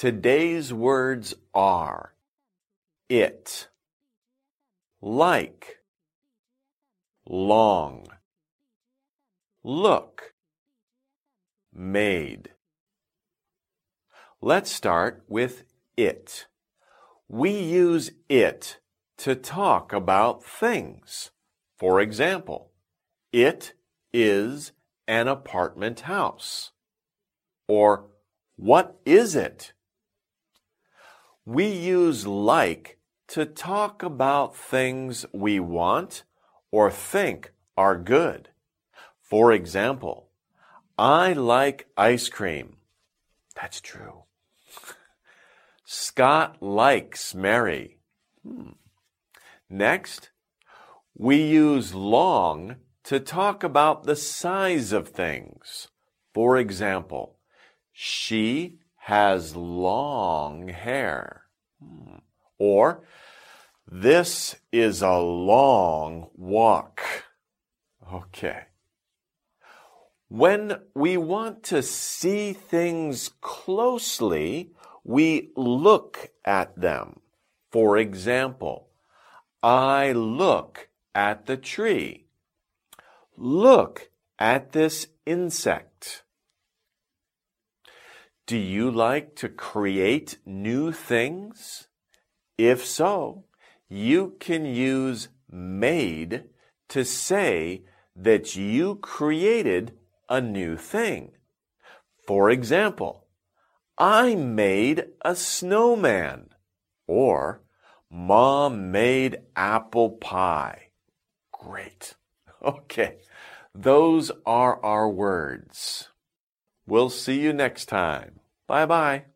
Today's words are it, like, long, look, made. Let's start with it. We use it to talk about things. For example, it is an apartment house. Or, what is it? We use like to talk about things we want or think are good. For example, I like ice cream. That's true. Scott likes Mary. Hmm. Next, we use long to talk about the size of things. For example, she has long hair. Hmm. Or, this is a long walk. Okay. When we want to see things closely, we look at them. For example, I look at the tree. Look at this insect. Do you like to create new things? If so, you can use made to say that you created a new thing. For example, I made a snowman. Or, Mom made apple pie. Great. Okay. Those are our words. We'll see you next time. Bye bye.